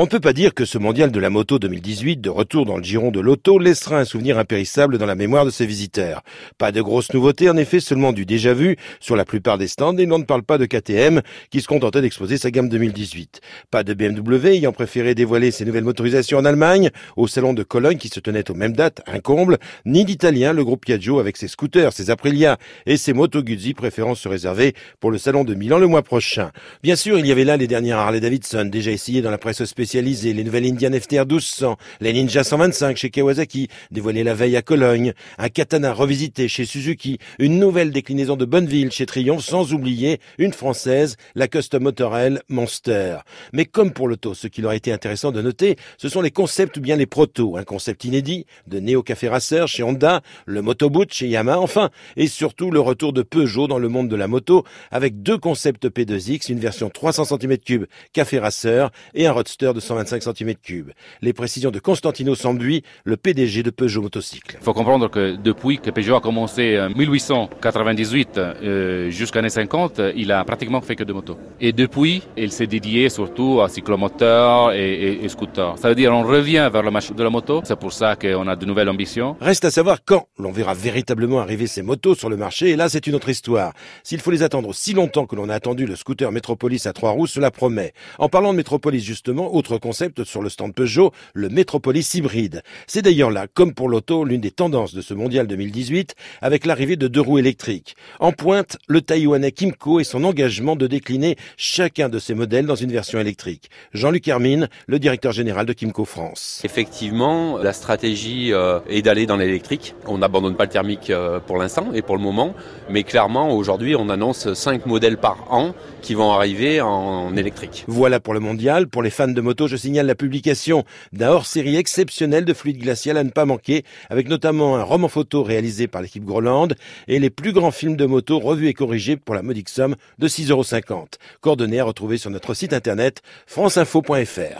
On ne peut pas dire que ce mondial de la moto 2018, de retour dans le giron de l'auto, laissera un souvenir impérissable dans la mémoire de ses visiteurs. Pas de grosses nouveautés, en effet, seulement du déjà vu sur la plupart des stands, et l'on ne parle pas de KTM, qui se contentait d'exposer sa gamme 2018. Pas de BMW, ayant préféré dévoiler ses nouvelles motorisations en Allemagne, au salon de Cologne, qui se tenait aux mêmes dates, un comble, ni d'Italien, le groupe Piaggio, avec ses scooters, ses Aprilia et ses Moto Guzzi, préférant se réserver pour le salon de Milan le mois prochain. Bien sûr, il y avait là les dernières Harley Davidson, déjà essayées dans la presse spéciale les nouvelles Indian FTR 1200, les Ninja 125 chez Kawasaki, dévoilées la veille à Cologne, un katana revisité chez Suzuki, une nouvelle déclinaison de Bonneville chez Triumph, sans oublier une française, la Custom Motorel Monster. Mais comme pour l'auto, ce qu'il aurait été intéressant de noter, ce sont les concepts ou bien les protos, un concept inédit de Neo Café Racer chez Honda, le Motoboot chez Yamaha, enfin, et surtout le retour de Peugeot dans le monde de la moto, avec deux concepts P2X, une version 300 cm3 Café Racer et un Roadster de 125 cm3. Les précisions de Constantino Sambuy, le PDG de Peugeot Motocycle. Il faut comprendre que depuis que Peugeot a commencé en 1898 euh, jusqu'à l'année 50, il a pratiquement fait que de motos. Et depuis, il s'est dédié surtout à cyclomoteurs et, et, et scooters. Ça veut dire on revient vers le marché de la moto. C'est pour ça qu'on a de nouvelles ambitions. Reste à savoir quand l'on verra véritablement arriver ces motos sur le marché. Et là, c'est une autre histoire. S'il faut les attendre aussi longtemps que l'on a attendu le scooter Metropolis à trois roues, cela promet. En parlant de Metropolis justement, autre concept sur le stand Peugeot, le Metropolis hybride. C'est d'ailleurs là, comme pour l'auto, l'une des tendances de ce mondial 2018, avec l'arrivée de deux roues électriques. En pointe, le taïwanais Kimco et son engagement de décliner chacun de ses modèles dans une version électrique. Jean-Luc Hermine, le directeur général de Kimco France. Effectivement, la stratégie euh, est d'aller dans l'électrique. On n'abandonne pas le thermique euh, pour l'instant et pour le moment, mais clairement, aujourd'hui, on annonce cinq modèles par an qui vont arriver en électrique. Voilà pour le mondial. Pour les fans de je signale la publication d'un hors-série exceptionnel de fluide glacial à ne pas manquer, avec notamment un roman photo réalisé par l'équipe Groland et les plus grands films de moto revus et corrigés pour la modique somme de 6,50 euros. Coordonnées à retrouver sur notre site internet franceinfo.fr.